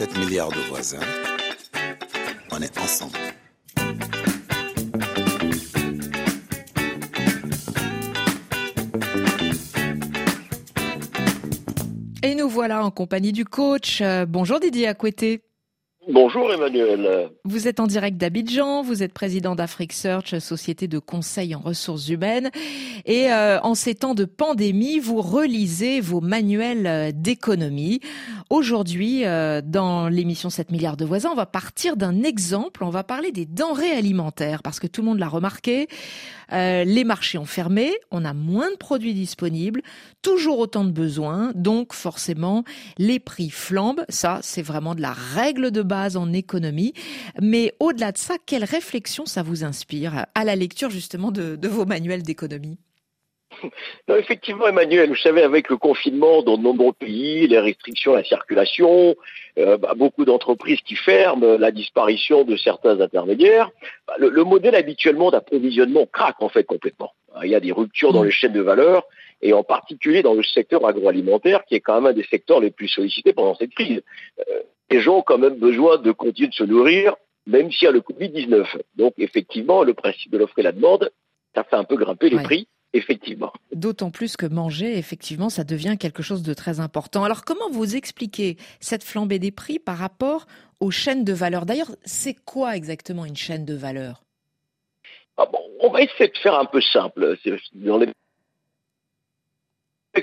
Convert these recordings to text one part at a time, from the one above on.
7 milliards de voisins. On est ensemble. Et nous voilà en compagnie du coach. Euh, bonjour Didier Acquetté. Bonjour Emmanuel. Vous êtes en direct d'Abidjan, vous êtes président d'Afrique Search, société de conseil en ressources humaines. Et euh, en ces temps de pandémie, vous relisez vos manuels euh, d'économie. Aujourd'hui, euh, dans l'émission 7 milliards de voisins, on va partir d'un exemple. On va parler des denrées alimentaires parce que tout le monde l'a remarqué. les marchés ont fermé, on a moins de produits disponibles, toujours autant de besoins, donc forcément les prix flambent. Ça, c'est vraiment de la règle de base en économie. Mais au-delà de ça, quelle réflexion ça vous inspire à la lecture justement de, vos manuels d'économie? Non, effectivement, Emmanuel, vous savez, avec le confinement dans de nombreux pays, les restrictions à la circulation, euh, bah, beaucoup d'entreprises qui ferment, la disparition de certains intermédiaires, bah, le, modèle habituellement d'approvisionnement craque en fait complètement. Il y a des ruptures dans mm. les chaînes de valeur, et en particulier dans le secteur agroalimentaire, qui est quand même un des secteurs les plus sollicités pendant cette crise. Euh, les gens ont quand même besoin de continuer de se nourrir, même s'il y a le Covid-19. Donc effectivement, le principe de l'offre et la demande, ça fait un peu grimper les prix. Effectivement. D'autant plus que manger, effectivement, ça devient quelque chose de très important. Alors, comment vous expliquez cette flambée des prix par rapport aux chaînes de valeur? D'ailleurs, c'est quoi exactement une chaîne de valeur? Ah bon, On va essayer de faire un peu simple. Dans les...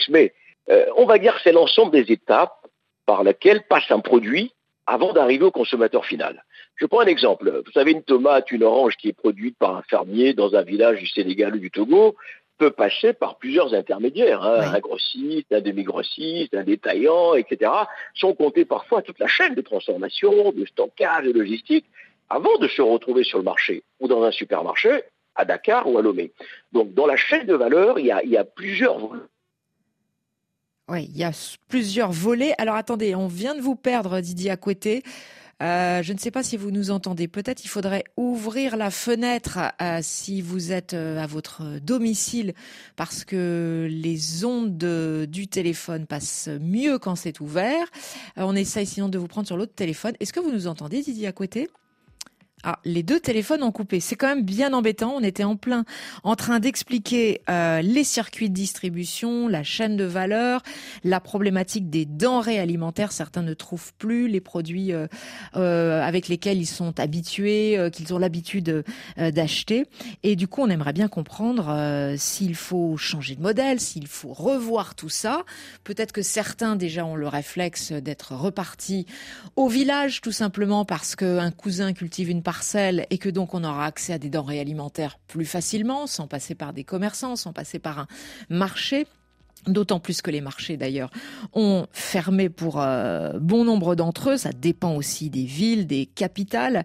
Mais euh, on va dire que c'est l'ensemble des étapes par lesquelles passe un produit avant d'arriver au consommateur final. Je prends un exemple. Vous savez, une tomate, une orange qui est produite par un fermier dans un village du Sénégal ou du Togo peut passer par plusieurs intermédiaires, hein. un grossiste, un demi-grossiste, un détaillant, etc. Sont comptés parfois toute la chaîne de transformation, de stockage, de logistique, avant de se retrouver sur le marché ou dans un supermarché à Dakar ou à Lomé. Donc dans la chaîne de valeur, il y a, il y a plusieurs oui, il y a plusieurs volets. Alors attendez, on vient de vous perdre, Didier Acquetté. Euh, je ne sais pas si vous nous entendez. Peut-être il faudrait ouvrir la fenêtre euh, si vous êtes euh, à votre domicile parce que les ondes du téléphone passent mieux quand c'est ouvert. on essaye sinon de vous prendre sur l'autre téléphone. Est-ce que vous nous entendez, Didier Acquetté ah, les deux téléphones ont coupé. C'est quand même bien embêtant. On était en plein en train d'expliquer euh, les circuits de distribution, la chaîne de valeur, la problématique des denrées alimentaires. Certains ne trouvent plus les produits euh, euh, avec lesquels ils sont habitués, qu'ils ont l'habitude d'acheter. Et du coup, on aimerait bien comprendre s'il faut changer de modèle, s'il faut revoir tout ça. Peut-être que certains déjà ont le réflexe d'être repartis au village, tout simplement parce qu'un cousin cultive une et que donc on aura accès à des denrées alimentaires plus facilement, sans passer par des commerçants, sans passer par un marché. D'autant plus que les marchés d'ailleurs ont fermé pour euh, bon nombre d'entre eux. Ça dépend aussi des villes, des capitales.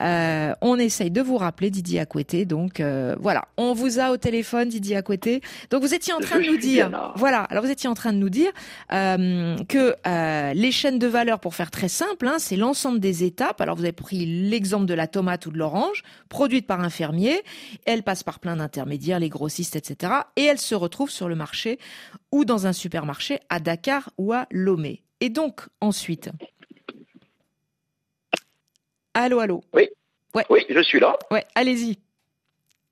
Euh, on essaye de vous rappeler Didier Acquetté. Donc euh, voilà, on vous a au téléphone Didier Acquetté. Donc vous étiez en train de nous dire, voilà. Alors vous étiez en train de nous dire que les chaînes de valeur, pour faire très simple, hein, c'est l'ensemble des étapes. Alors vous avez pris l'exemple de la tomate ou de l'orange, produite par un fermier. Elle passe par plein d'intermédiaires, les grossistes, etc. Et elle se retrouve sur le marché ou dans un supermarché à Dakar ou à Lomé. Et donc ensuite. Allô, allô. Oui. Oui, je suis là. Ouais, allez-y.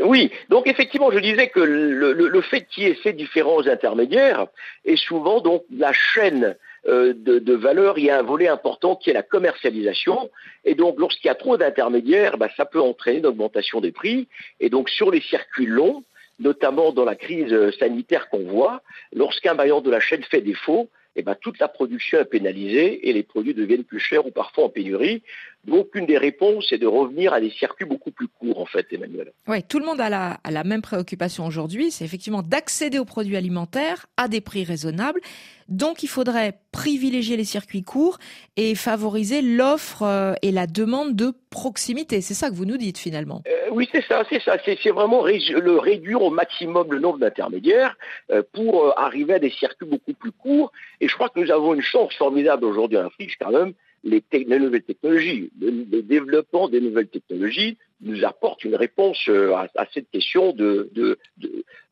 Oui, donc effectivement, je disais que le, fait qu'il y ait ces différents intermédiaires est souvent donc la chaîne euh, de, valeur, il y a un volet important qui est la commercialisation. Et donc, lorsqu'il y a trop d'intermédiaires, bah, ça peut entraîner une augmentation des prix. Et donc, sur les circuits longs, notamment dans la crise sanitaire qu'on voit, lorsqu'un bailleur de la chaîne fait défaut, eh ben, toute la production est pénalisée et les produits deviennent plus chers ou parfois en pénurie. Donc, une des réponses est de revenir à des circuits beaucoup plus courts, en fait, Emmanuel. Oui, tout le monde a la, a la même préoccupation aujourd'hui, c'est effectivement d'accéder aux produits alimentaires à des prix raisonnables. Donc, il faudrait privilégier les circuits courts et favoriser l'offre euh, et la demande de proximité. C'est ça que vous nous dites finalement. Euh, oui, c'est ça, c'est ça. C'est vraiment le réduire au maximum le nombre d'intermédiaires euh, pour arriver à des circuits beaucoup plus courts. Et je crois que nous avons une chance formidable aujourd'hui en Afrique quand même les, nouvelles technologies. Le, développement des nouvelles technologies nous apporte une réponse à, cette question de,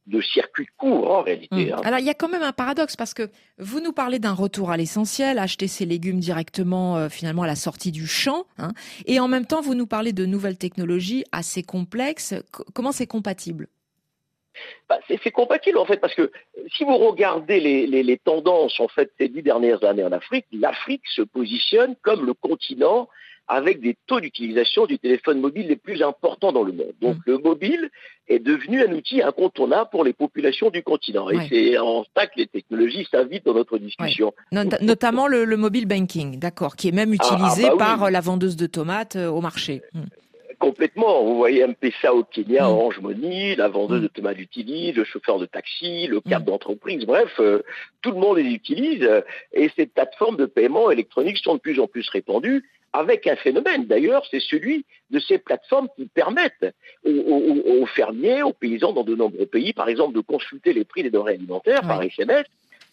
de circuits courts en réalité. Mmh. Hein. Alors il y a quand même un paradoxe parce que vous nous parlez d'un retour à l'essentiel, acheter ses légumes directement euh, finalement à la sortie du champ, hein, et en même temps vous nous parlez de nouvelles technologies assez complexes. comment c'est compatible? Bah, c'est compatible en fait parce que si vous regardez les, les, les, tendances en fait ces dix dernières années en Afrique, l'Afrique se positionne comme le continent avec des taux d'utilisation du téléphone mobile les plus importants dans le monde. Donc mm. le mobile est devenu un outil incontournable pour les populations du continent. Et c'est en ça que les technologies s'invitent dans notre discussion. notamment le, mobile banking, d'accord, qui est même ah, ah, utilisé bah par la vendeuse de tomates euh, au marché. Mm. Complètement. Vous voyez M-Pesa au Kenya, mm. Orange Money, la vendeuse de tomates utilise, le chauffeur de taxi, le cap d'entreprise, bref, euh, tout le monde les utilise. Et ces plateformes de paiement électronique sont de plus en plus répandues avec un phénomène d'ailleurs, c'est celui de ces plateformes qui permettent aux, fermiers, aux paysans dans de nombreux pays, par exemple, de consulter les prix des denrées alimentaires par SMS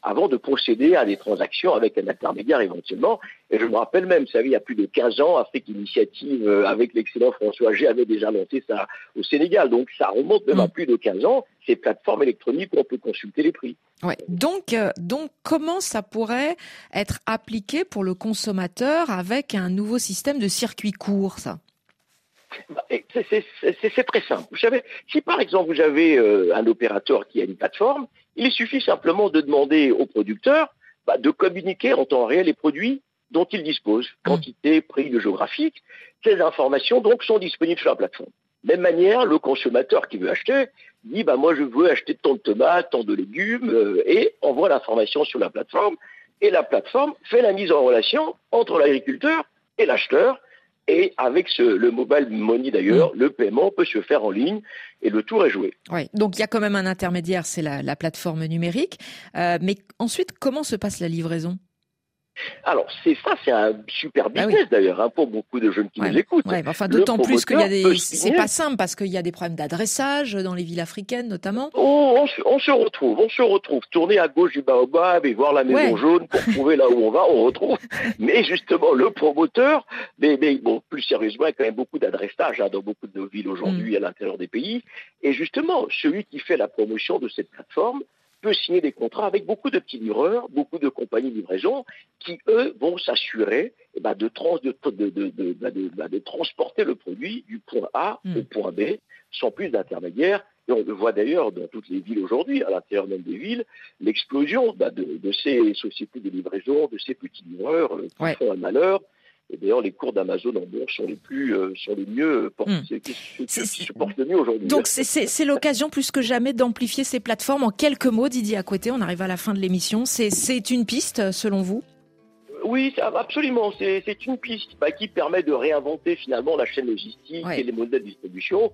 avant de procéder à des transactions avec un intermédiaire éventuellement. Et je me rappelle même, vous savez, il y a plus de 15 ans, Afrique Initiative, euh, avec l'excellent François G, avait déjà lancé ça au Sénégal. Donc ça remonte même à mm. plus de 15 ans, ces plateformes électroniques où on peut consulter les prix. Ouais. Donc, euh, donc comment ça pourrait être appliqué pour le consommateur avec un nouveau système de circuit court, ça? Bah, c'est très simple. Vous savez, si par exemple vous avez euh, un opérateur qui a une plateforme, il suffit simplement de demander au producteur bah, de communiquer en temps réel les produits dont il dispose, mmh. quantité, prix, géographique. Ces informations donc sont disponibles sur la plateforme. Même manière, le consommateur qui veut acheter dit bah moi je veux acheter tant de tomates, tant de légumes euh, et envoie l'information sur la plateforme et la plateforme fait la mise en relation entre l'agriculteur et l'acheteur et avec ce, le mobile money d'ailleurs, mm. le paiement peut se faire en ligne et le tour est joué. Oui, donc il y a quand même un intermédiaire, c'est la, la, plateforme numérique. Euh, mais ensuite, comment se passe la livraison? Alors c'est ça, c'est un super bah business d'ailleurs hein, pour beaucoup de jeunes qui nous écoutent. Ouais, enfin d'autant plus qu'il y a des, c'est pas simple parce qu'il y a des problèmes d'adressage dans les villes africaines notamment. Oh, on, se, on, se, retrouve, on se retrouve, tourner à gauche du baobab et voir la maison jaune pour trouver là où on va, on retrouve. Mais justement le promoteur, mais, mais bon plus sérieusement, il y a quand même beaucoup d'adressage hein, dans beaucoup de villes aujourd'hui mm. à l'intérieur des pays. Et justement celui qui fait la promotion de cette plateforme peut signer des contrats avec beaucoup de petits livreurs, beaucoup de compagnies de livraison, qui, eux, vont s'assurer eh ben, de, de, transporter le produit du point A au hmm. point B sans plus d'intermédiaires. Et on le voit d'ailleurs dans toutes les villes aujourd'hui, à l'intérieur même des villes, l'explosion bah, de, ces sociétés de livraison, de ces petits livreurs euh, qui font un malheur et d'ailleurs, les cours d'Amazon en bourse sont les plus, euh, sont les mieux portés, hmm. qui, se portent le mieux aujourd'hui. Donc c'est l'occasion plus que jamais d'amplifier ces plateformes. En quelques mots, Didier à côté, on arrive à la fin de l'émission. C'est une piste, selon vous? Oui, absolument. C'est une piste bah, qui permet de réinventer finalement la chaîne logistique et les modèles de distribution.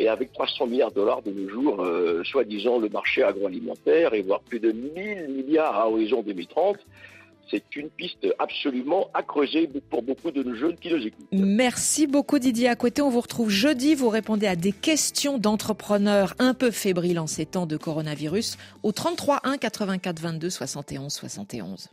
Et avec 300 milliards de dollars de nos jours, euh, soi-disant le marché agroalimentaire et voire plus de 1000 milliards à horizon 2030, c'est une piste absolument à creuser pour beaucoup de nos jeunes qui nous écoutent. Merci beaucoup Didier à côté. On vous retrouve jeudi. Vous répondez à des questions d'entrepreneurs un peu fébriles en ces temps de coronavirus au 33 1 84 22 71 71.